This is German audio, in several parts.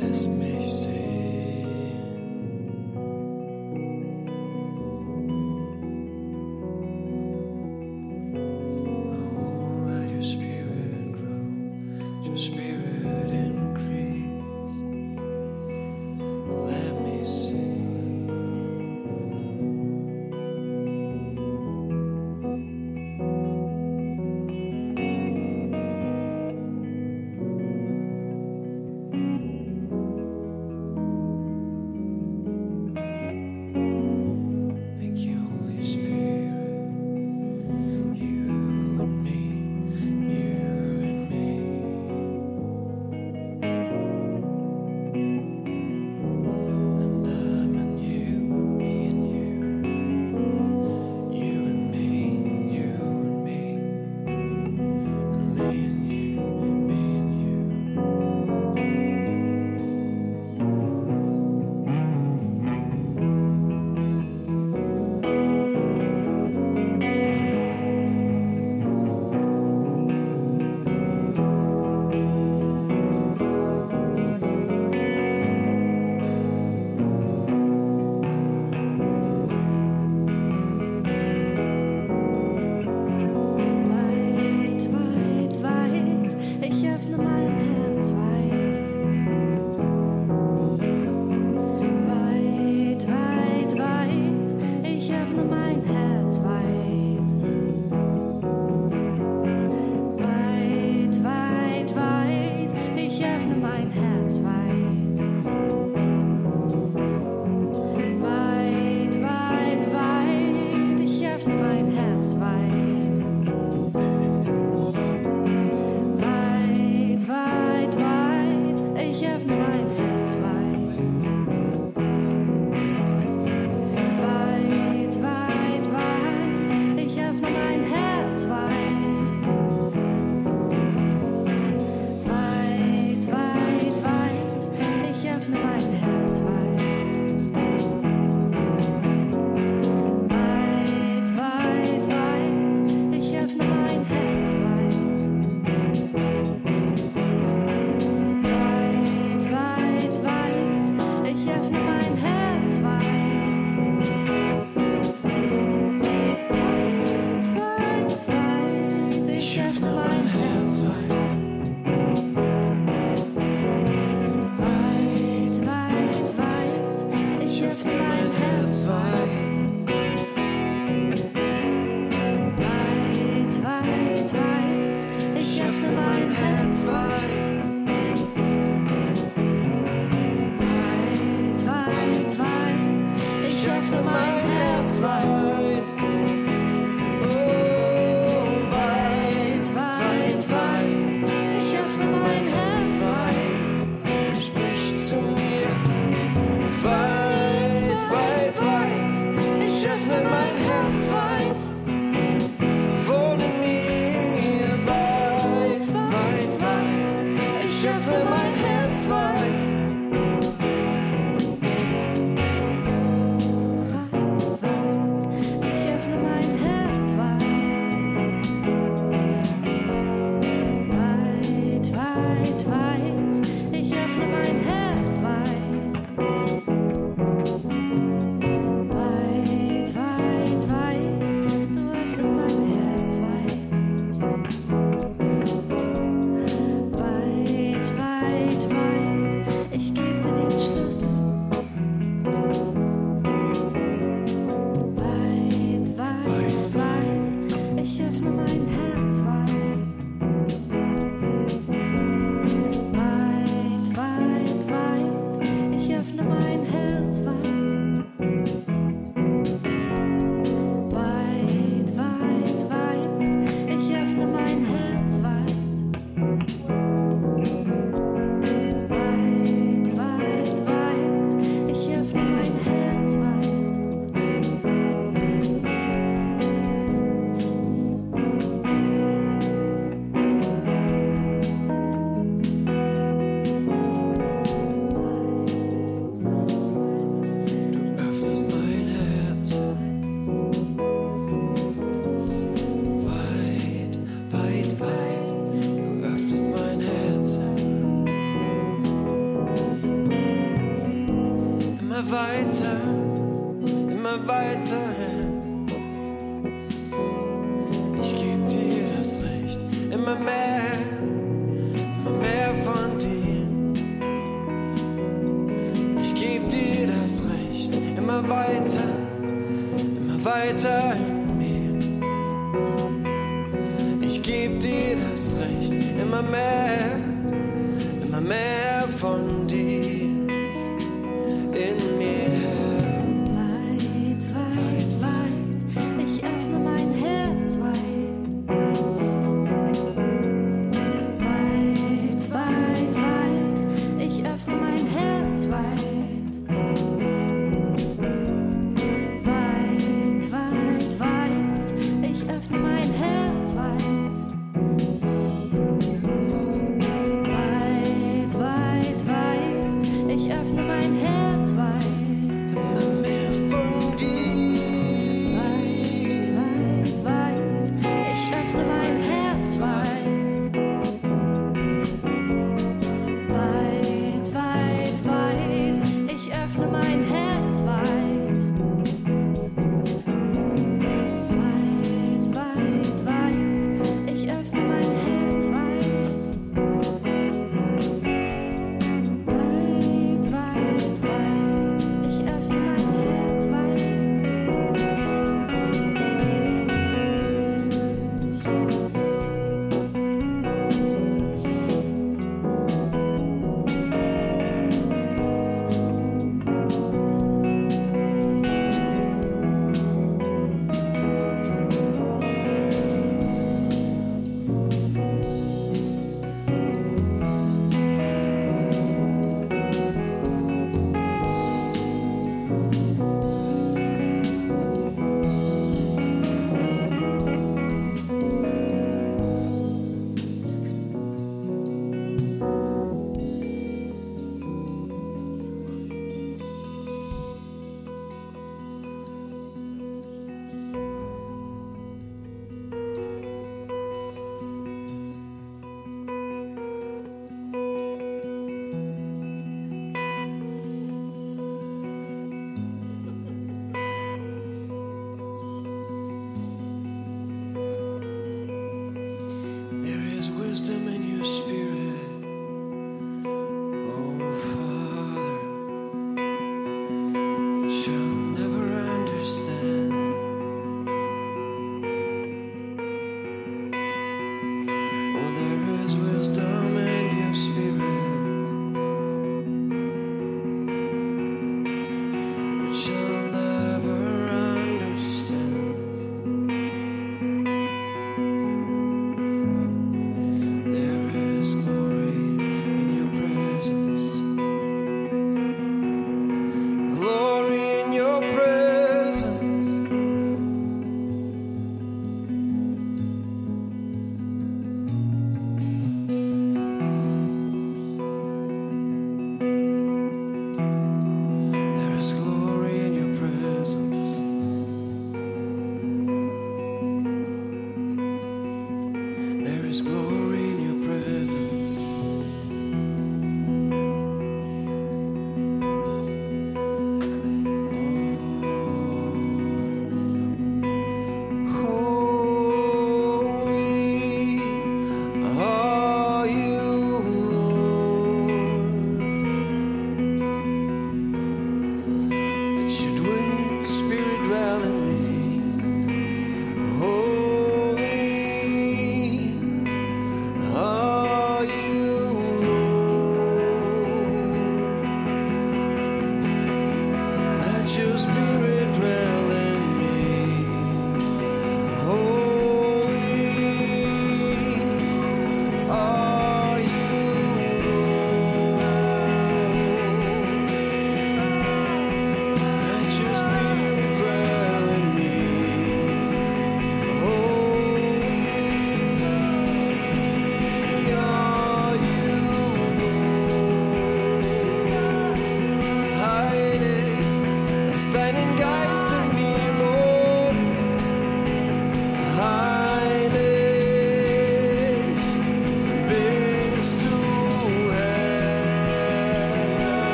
Lass mich sehen.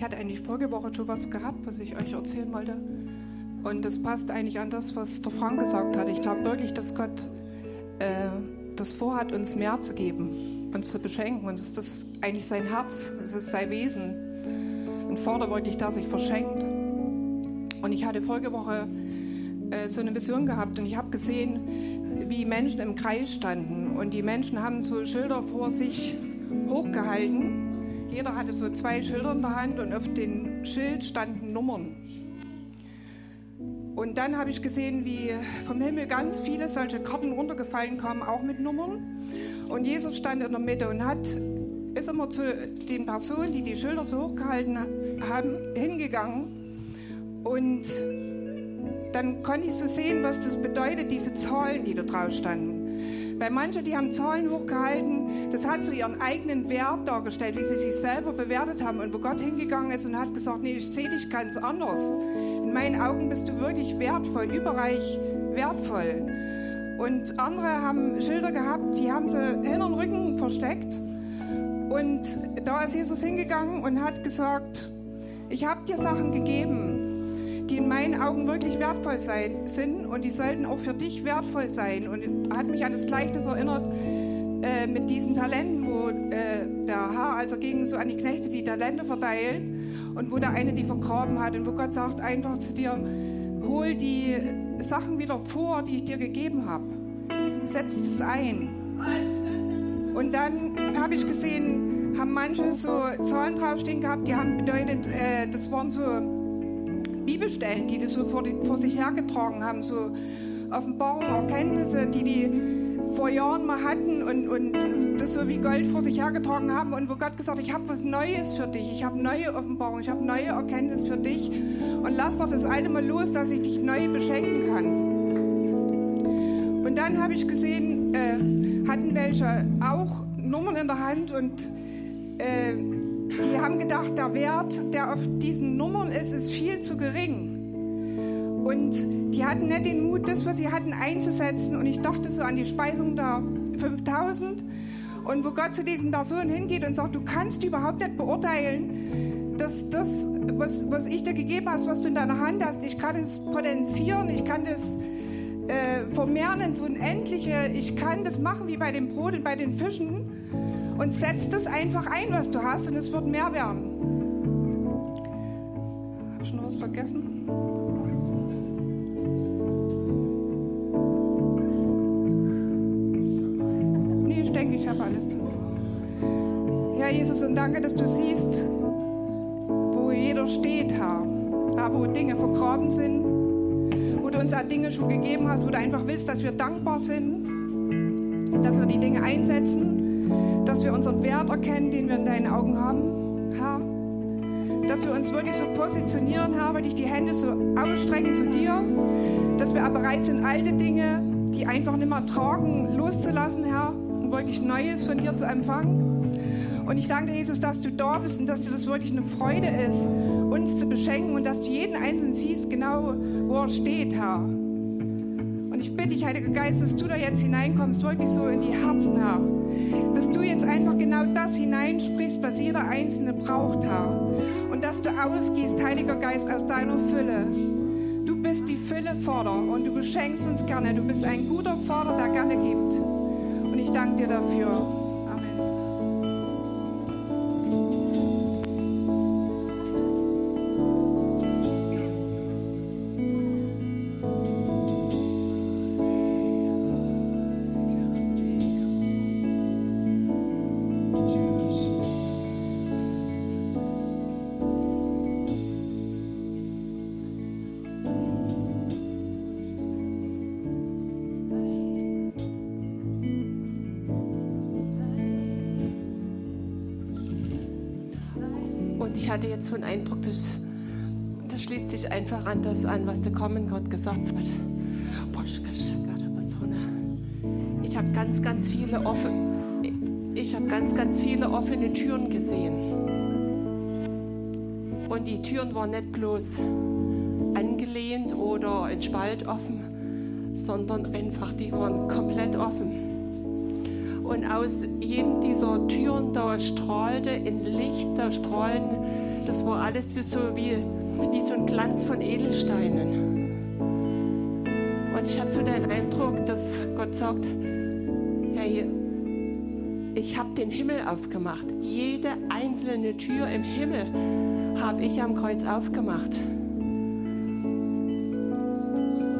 Ich hatte eigentlich vorige Woche schon was gehabt, was ich euch erzählen wollte. Und das passt eigentlich an das, was der Frank gesagt hat. Ich glaube wirklich, dass Gott äh, das vorhat, uns mehr zu geben, uns zu beschenken. Und das ist eigentlich sein Herz, es ist sein Wesen. Ein Vater wirklich, der sich verschenkt. Und ich hatte vorige Woche äh, so eine Vision gehabt und ich habe gesehen, wie Menschen im Kreis standen. Und die Menschen haben so Schilder vor sich hochgehalten jeder hatte so zwei Schilder in der Hand und auf dem Schild standen Nummern. Und dann habe ich gesehen, wie vom Himmel ganz viele solche Karten runtergefallen kamen, auch mit Nummern. Und Jesus stand in der Mitte und hat, ist immer zu den Personen, die die Schilder so hochgehalten haben, hingegangen. Und dann konnte ich so sehen, was das bedeutet, diese Zahlen, die da drauf standen. Weil manche, die haben Zahlen hochgehalten, das hat so ihren eigenen Wert dargestellt, wie sie sich selber bewertet haben. Und wo Gott hingegangen ist und hat gesagt, nee, ich sehe dich ganz anders. In meinen Augen bist du wirklich wertvoll, überreich wertvoll. Und andere haben Schilder gehabt, die haben sie hinter den Rücken versteckt. Und da ist Jesus hingegangen und hat gesagt, ich habe dir Sachen gegeben, die in meinen Augen wirklich wertvoll sein, sind und die sollten auch für dich wertvoll sein. Und hat mich an das Gleichnis erinnert äh, mit diesen Talenten, wo äh, der Herr also ging so an die Knechte die Talente verteilen und wo der eine die vergraben hat und wo Gott sagt einfach zu dir, hol die Sachen wieder vor, die ich dir gegeben habe. Setz es ein. Und dann habe ich gesehen, haben manche so Zahlen draufstehen gehabt, die haben bedeutet, äh, das waren so Bibelstellen, die das so vor, die, vor sich hergetragen haben, so Offenbarungen, Erkenntnisse, die die vor Jahren mal hatten und, und das so wie Gold vor sich hergetragen haben und wo Gott gesagt hat, ich habe was Neues für dich, ich habe neue Offenbarungen, ich habe neue Erkenntnisse für dich und lass doch das alte mal los, dass ich dich neu beschenken kann. Und dann habe ich gesehen, äh, hatten welche auch Nummern in der Hand und äh, die haben gedacht, der Wert, der auf diesen Nummern ist, ist viel zu gering. Und die hatten nicht den Mut, das, was sie hatten, einzusetzen. Und ich dachte so an die Speisung der 5000. Und wo Gott zu diesen Personen hingeht und sagt, du kannst überhaupt nicht beurteilen, dass das, was, was ich dir gegeben habe, was du in deiner Hand hast, ich kann es potenzieren, ich kann das äh, vermehren ins Unendliche, ich kann das machen wie bei dem Brot und bei den Fischen und setz das einfach ein, was du hast, und es wird mehr werden. Habe ich noch was vergessen? Denke, ich habe alles. Ja, Jesus, und danke, dass du siehst, wo jeder steht, Herr. Herr, wo Dinge vergraben sind, wo du uns auch Dinge schon gegeben hast, wo du einfach willst, dass wir dankbar sind, dass wir die Dinge einsetzen, dass wir unseren Wert erkennen, den wir in deinen Augen haben, Herr. Dass wir uns wirklich so positionieren, Herr, weil ich die Hände so ausstrecken zu dir, dass wir aber bereit sind, alte Dinge, die einfach nicht mehr tragen, loszulassen, Herr, und wirklich Neues von dir zu empfangen. Und ich danke Jesus, dass du da bist und dass dir das wirklich eine Freude ist, uns zu beschenken und dass du jeden Einzelnen siehst, genau wo er steht, Herr. Und ich bitte dich, Heiliger Geist, dass du da jetzt hineinkommst, wirklich so in die Herzen, Herr. Dass du jetzt einfach genau das hineinsprichst, was jeder Einzelne braucht, Herr. Und dass du ausgießt, Heiliger Geist, aus deiner Fülle. Du bist die Fülle Vater und du beschenkst uns gerne. Du bist ein guter Vater, der gerne gibt. Ich danke dir dafür. Jetzt so einen Eindruck, das, das schließt sich einfach an das an, was der Common Gott gesagt hat. Ich habe ganz, ganz viele offen, ich habe ganz, ganz viele offene Türen gesehen. Und die Türen waren nicht bloß angelehnt oder ein Spalt offen, sondern einfach, die waren komplett offen. Und aus jedem dieser Türen, da strahlte ein Licht, da strahlten, das war alles wie so, wie, wie so ein Glanz von Edelsteinen. Und ich hatte so den Eindruck, dass Gott sagt, hey, ich habe den Himmel aufgemacht. Jede einzelne Tür im Himmel habe ich am Kreuz aufgemacht.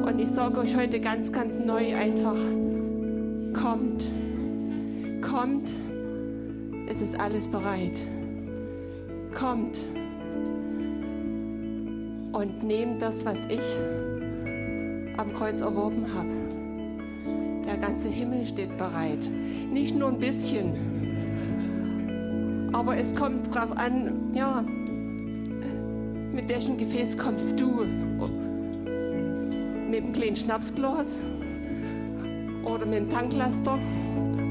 Und ich sage euch heute ganz, ganz neu einfach, kommt kommt, es ist alles bereit. Kommt und nehmt das, was ich am Kreuz erworben habe. Der ganze Himmel steht bereit. Nicht nur ein bisschen, aber es kommt darauf an, ja, mit welchem Gefäß kommst du? Mit einem kleinen Schnapsglas oder mit einem Tanklaster?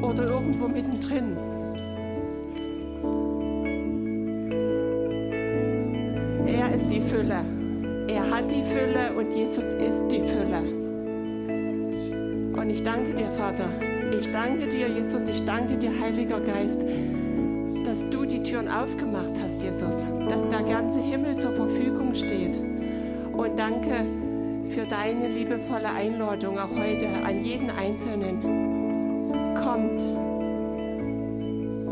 oder irgendwo mittendrin. Er ist die Fülle. Er hat die Fülle und Jesus ist die Fülle. Und ich danke dir, Vater. Ich danke dir, Jesus. Ich danke dir, Heiliger Geist, dass du die Türen aufgemacht hast, Jesus. Dass der ganze Himmel zur Verfügung steht. Und danke für deine liebevolle Einladung auch heute an jeden Einzelnen kommt.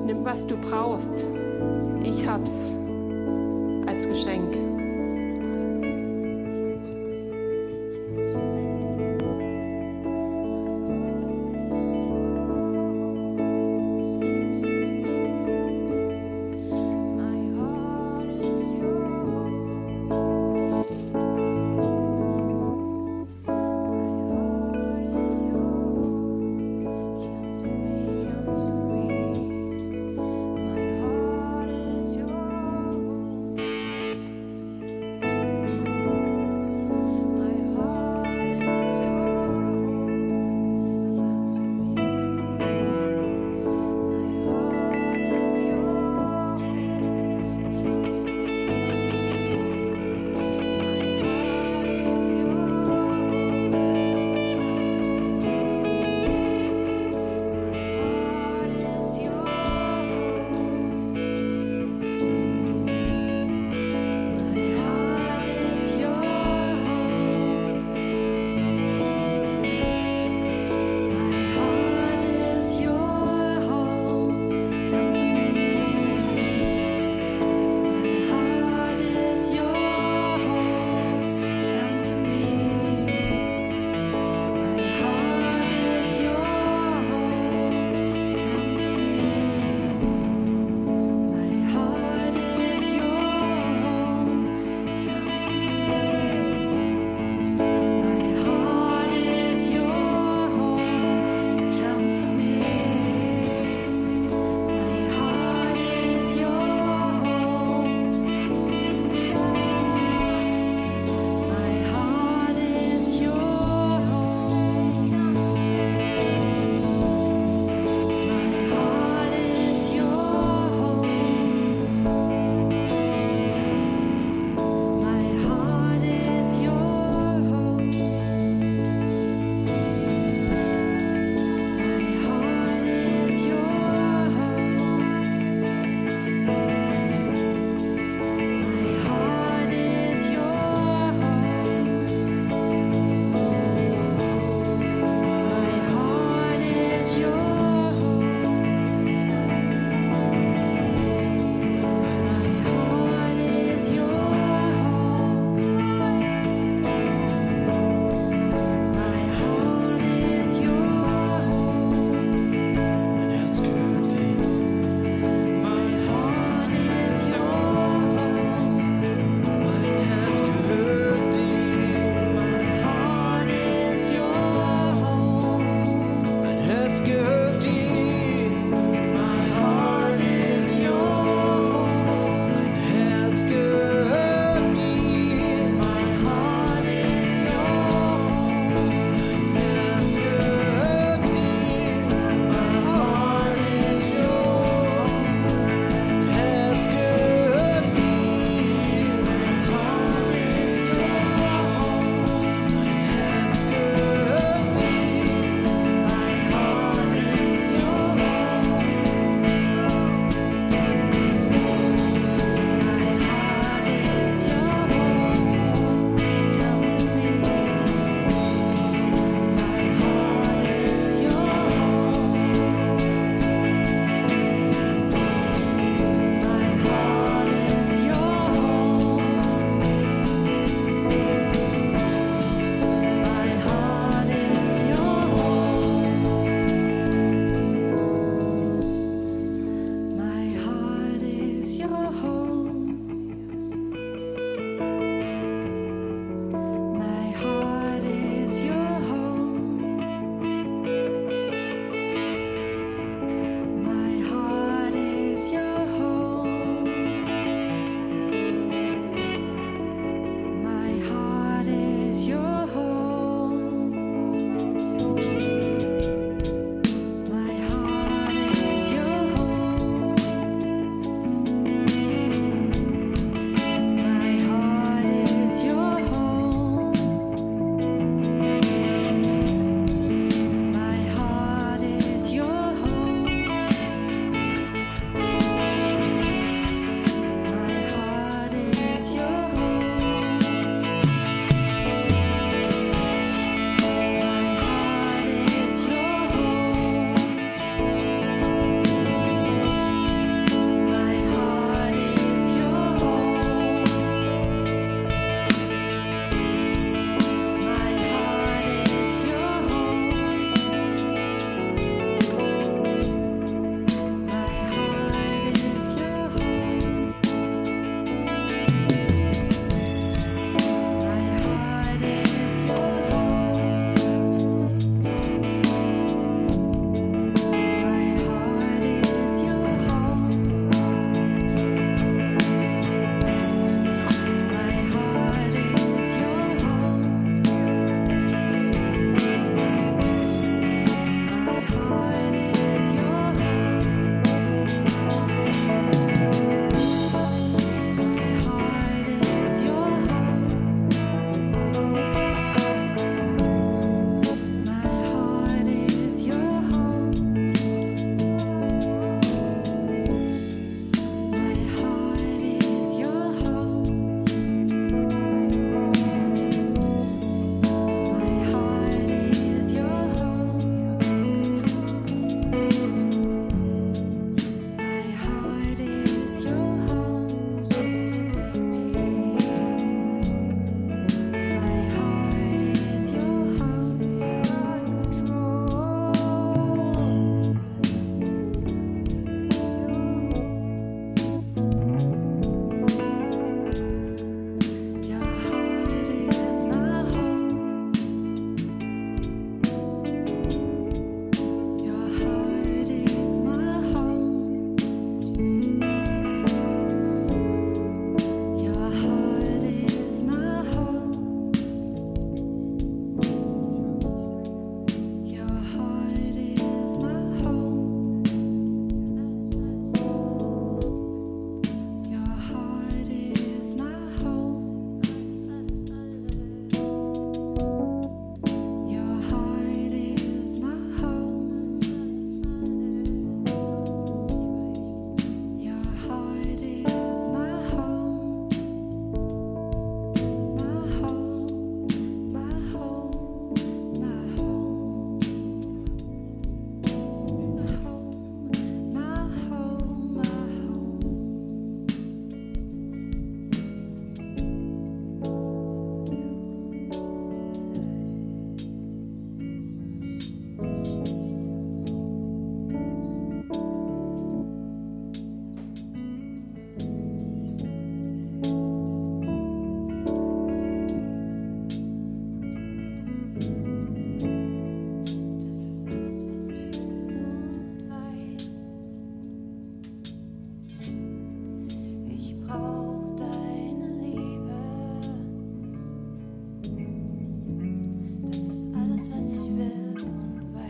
Nimm, was du brauchst. Ich hab's als Geschenk.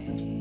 Bye.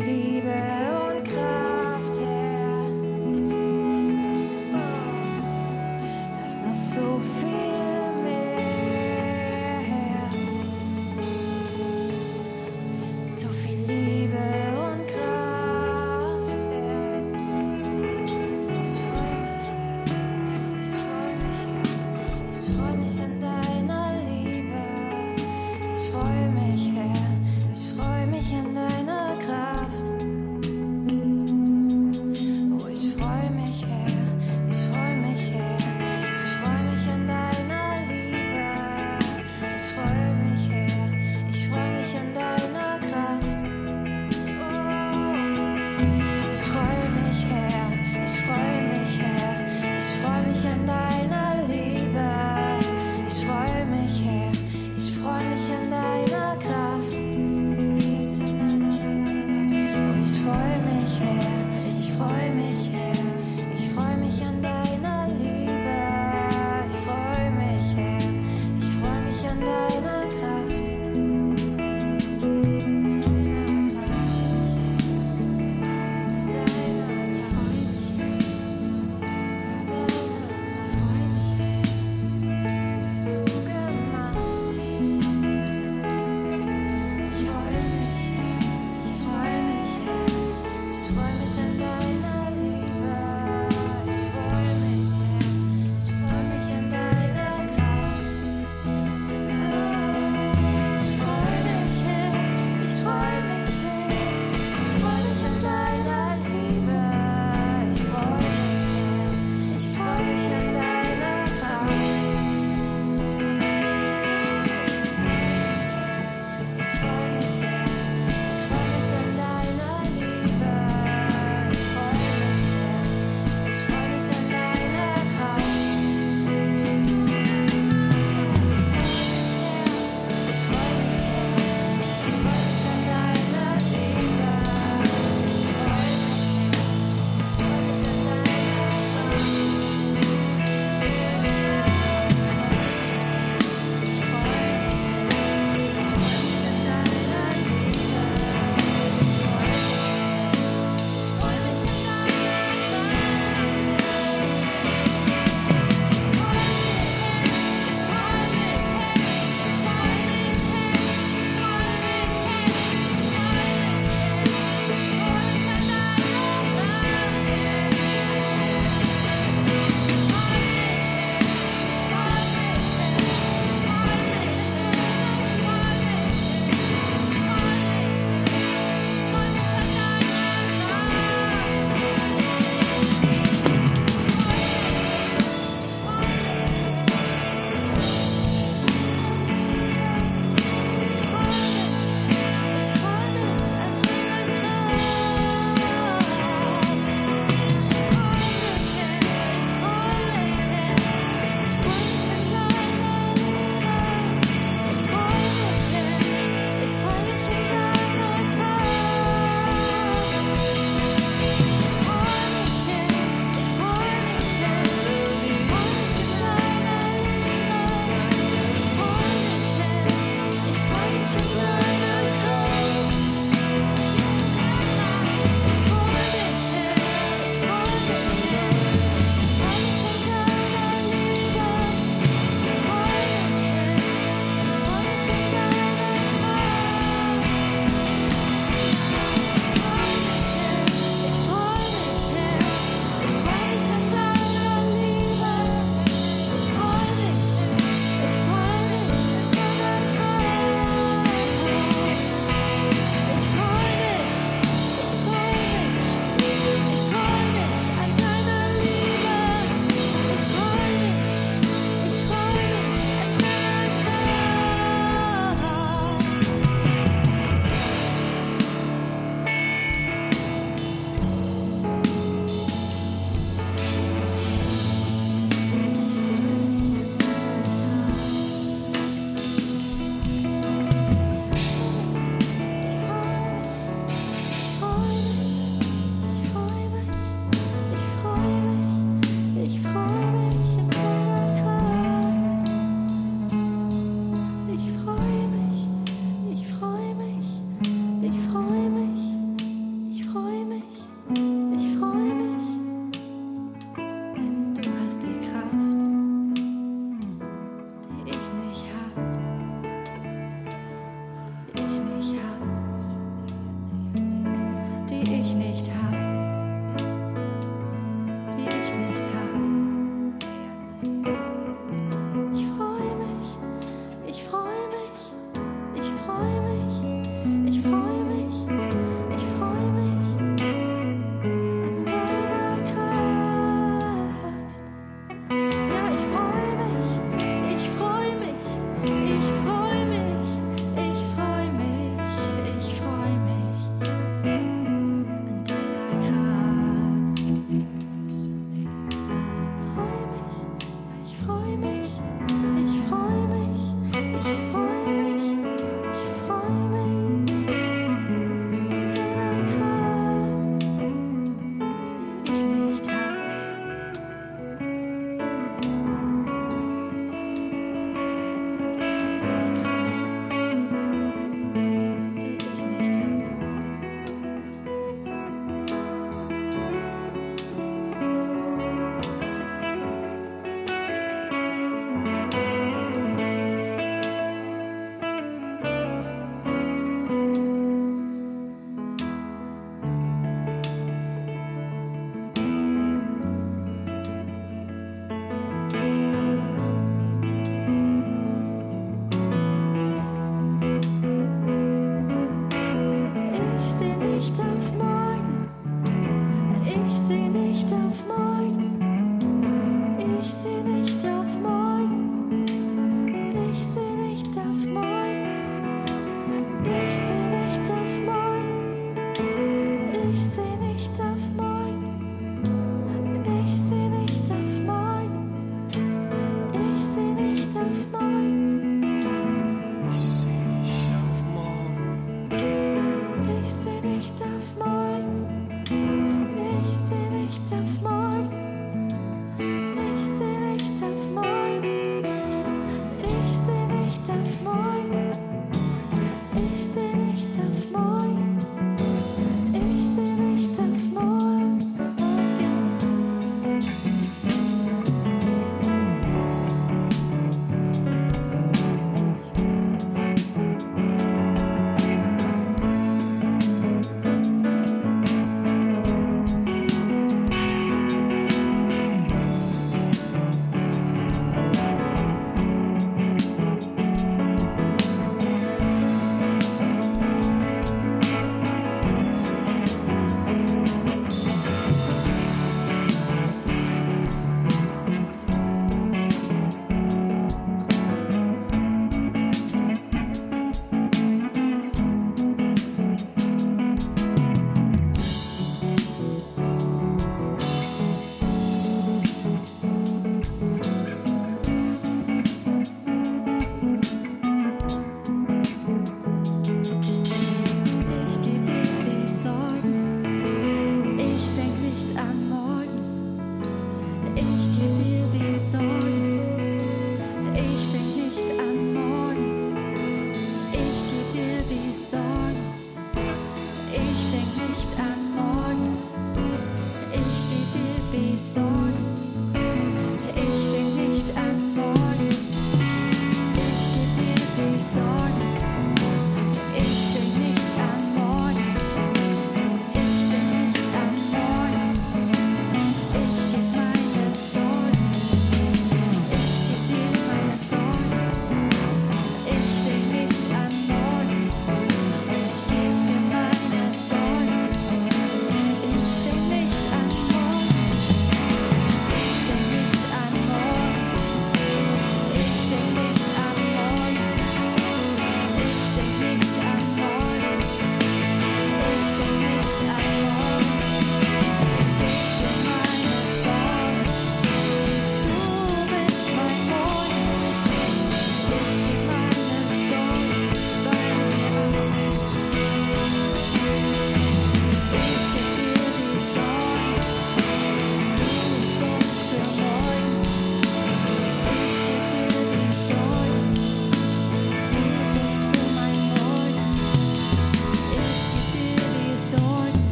believe.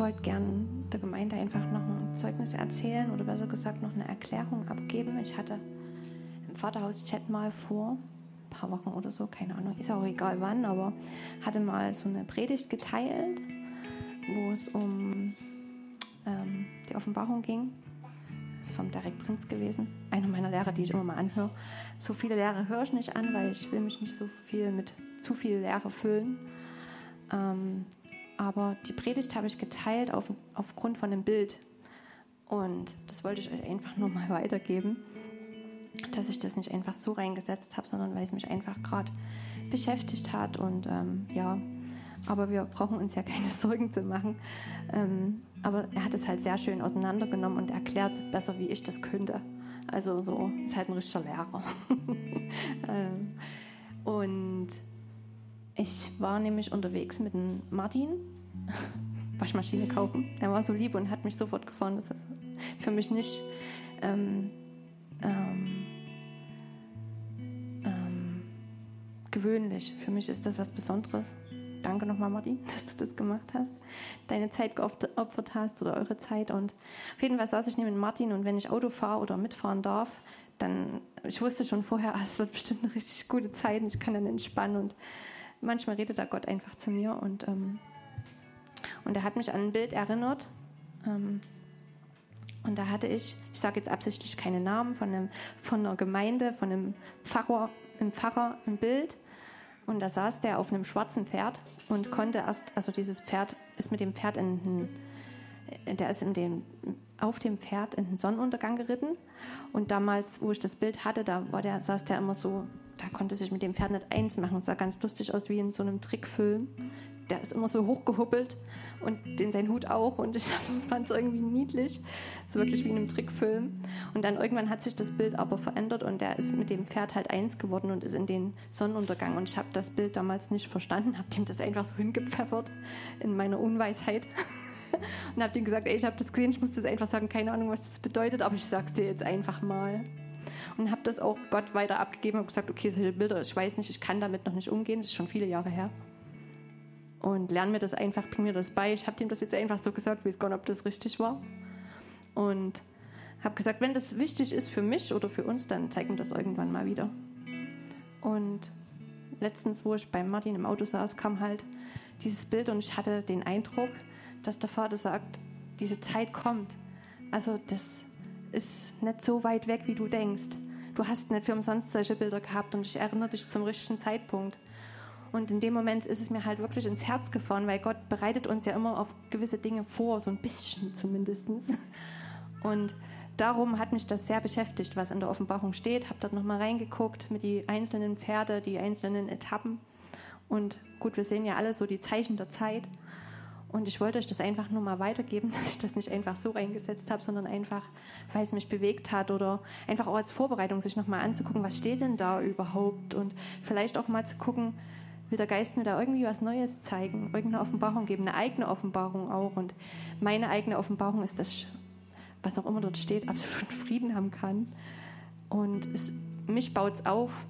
Wollte gern der Gemeinde einfach noch ein Zeugnis erzählen oder besser gesagt noch eine Erklärung abgeben. Ich hatte im Vaterhaus-Chat mal vor, ein paar Wochen oder so, keine Ahnung, ist auch egal wann, aber hatte mal so eine Predigt geteilt, wo es um ähm, die Offenbarung ging. Das ist vom Derek Prinz gewesen, einer meiner Lehrer, die ich immer mal anhöre. So viele Lehrer höre ich nicht an, weil ich will mich nicht so viel mit zu viel Lehre füllen. Ähm, aber die Predigt habe ich geteilt auf, aufgrund von einem Bild. Und das wollte ich euch einfach nur mal weitergeben, dass ich das nicht einfach so reingesetzt habe, sondern weil es mich einfach gerade beschäftigt hat. Und ähm, ja, aber wir brauchen uns ja keine Sorgen zu machen. Ähm, aber er hat es halt sehr schön auseinandergenommen und erklärt besser, wie ich das könnte. Also so, ist halt ein richtiger Lehrer. ähm, und ich war nämlich unterwegs mit dem Martin, Waschmaschine kaufen. Er war so lieb und hat mich sofort gefahren. Das ist für mich nicht ähm, ähm, ähm, gewöhnlich. Für mich ist das was Besonderes. Danke nochmal, Martin, dass du das gemacht hast, deine Zeit geopfert hast oder eure Zeit. Und auf jeden Fall saß ich neben Martin und wenn ich Auto fahre oder mitfahren darf, dann, ich wusste schon vorher, ah, es wird bestimmt eine richtig gute Zeit und ich kann dann entspannen und manchmal redet da Gott einfach zu mir und, ähm, und er hat mich an ein Bild erinnert. Ähm, und da hatte ich, ich sage jetzt absichtlich keine Namen, von, einem, von einer Gemeinde, von einem Pfarrer, einem Pfarrer ein Bild. Und da saß der auf einem schwarzen Pferd und konnte erst, also dieses Pferd ist mit dem Pferd in den, der ist in dem, auf dem Pferd in den Sonnenuntergang geritten. Und damals, wo ich das Bild hatte, da war der, saß der immer so da konnte sich mit dem Pferd nicht eins machen. Es sah ganz lustig aus wie in so einem Trickfilm. Der ist immer so hochgehuppelt und den sein Hut auch. Und ich fand es irgendwie niedlich. So wirklich wie in einem Trickfilm. Und dann irgendwann hat sich das Bild aber verändert und der ist mit dem Pferd halt eins geworden und ist in den Sonnenuntergang. Und ich habe das Bild damals nicht verstanden, habe dem das einfach so hingepfeffert in meiner Unweisheit. und habe ihm gesagt, ey, ich habe das gesehen, ich muss das einfach sagen, keine Ahnung, was das bedeutet, aber ich sag's dir jetzt einfach mal und habe das auch Gott weiter abgegeben und gesagt, okay, solche Bilder, ich weiß nicht, ich kann damit noch nicht umgehen, das ist schon viele Jahre her. Und lerne mir das einfach, bring mir das bei. Ich habe ihm das jetzt einfach so gesagt, weiß gar nicht, ob das richtig war. Und habe gesagt, wenn das wichtig ist für mich oder für uns, dann zeig mir das irgendwann mal wieder. Und letztens, wo ich bei Martin im Auto saß, kam halt dieses Bild und ich hatte den Eindruck, dass der Vater sagt, diese Zeit kommt. Also das ist nicht so weit weg, wie du denkst. Du hast nicht für umsonst solche Bilder gehabt und ich erinnere dich zum richtigen Zeitpunkt. Und in dem Moment ist es mir halt wirklich ins Herz gefahren, weil Gott bereitet uns ja immer auf gewisse Dinge vor, so ein bisschen zumindest. Und darum hat mich das sehr beschäftigt, was in der Offenbarung steht. Habe dort nochmal reingeguckt mit die einzelnen Pferde, die einzelnen Etappen. Und gut, wir sehen ja alle so die Zeichen der Zeit. Und ich wollte euch das einfach nur mal weitergeben, dass ich das nicht einfach so reingesetzt habe, sondern einfach, weil es mich bewegt hat oder einfach auch als Vorbereitung sich nochmal anzugucken, was steht denn da überhaupt und vielleicht auch mal zu gucken, will der Geist mir da irgendwie was Neues zeigen, irgendeine Offenbarung geben, eine eigene Offenbarung auch. Und meine eigene Offenbarung ist, dass ich, was auch immer dort steht, absoluten Frieden haben kann. Und es, mich baut es auf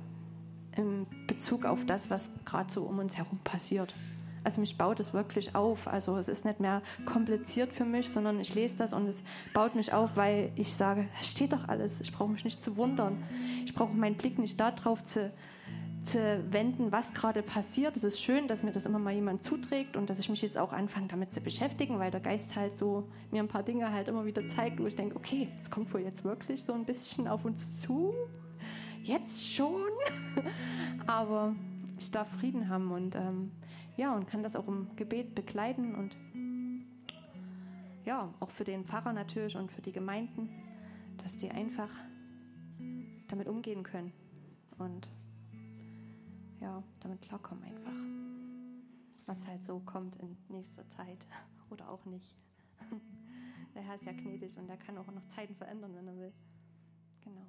im Bezug auf das, was gerade so um uns herum passiert. Also mich baut es wirklich auf. Also es ist nicht mehr kompliziert für mich, sondern ich lese das und es baut mich auf, weil ich sage, da steht doch alles. Ich brauche mich nicht zu wundern. Ich brauche meinen Blick nicht darauf zu, zu wenden, was gerade passiert. Es ist schön, dass mir das immer mal jemand zuträgt und dass ich mich jetzt auch anfange, damit zu beschäftigen, weil der Geist halt so mir ein paar Dinge halt immer wieder zeigt, wo ich denke, okay, es kommt wohl jetzt wirklich so ein bisschen auf uns zu. Jetzt schon. Aber ich darf Frieden haben und ähm, ja, und kann das auch im Gebet begleiten und ja, auch für den Pfarrer natürlich und für die Gemeinden, dass die einfach damit umgehen können und ja, damit klarkommen einfach. Was halt so kommt in nächster Zeit oder auch nicht. Der Herr ist ja gnädig und er kann auch noch Zeiten verändern, wenn er will. Genau.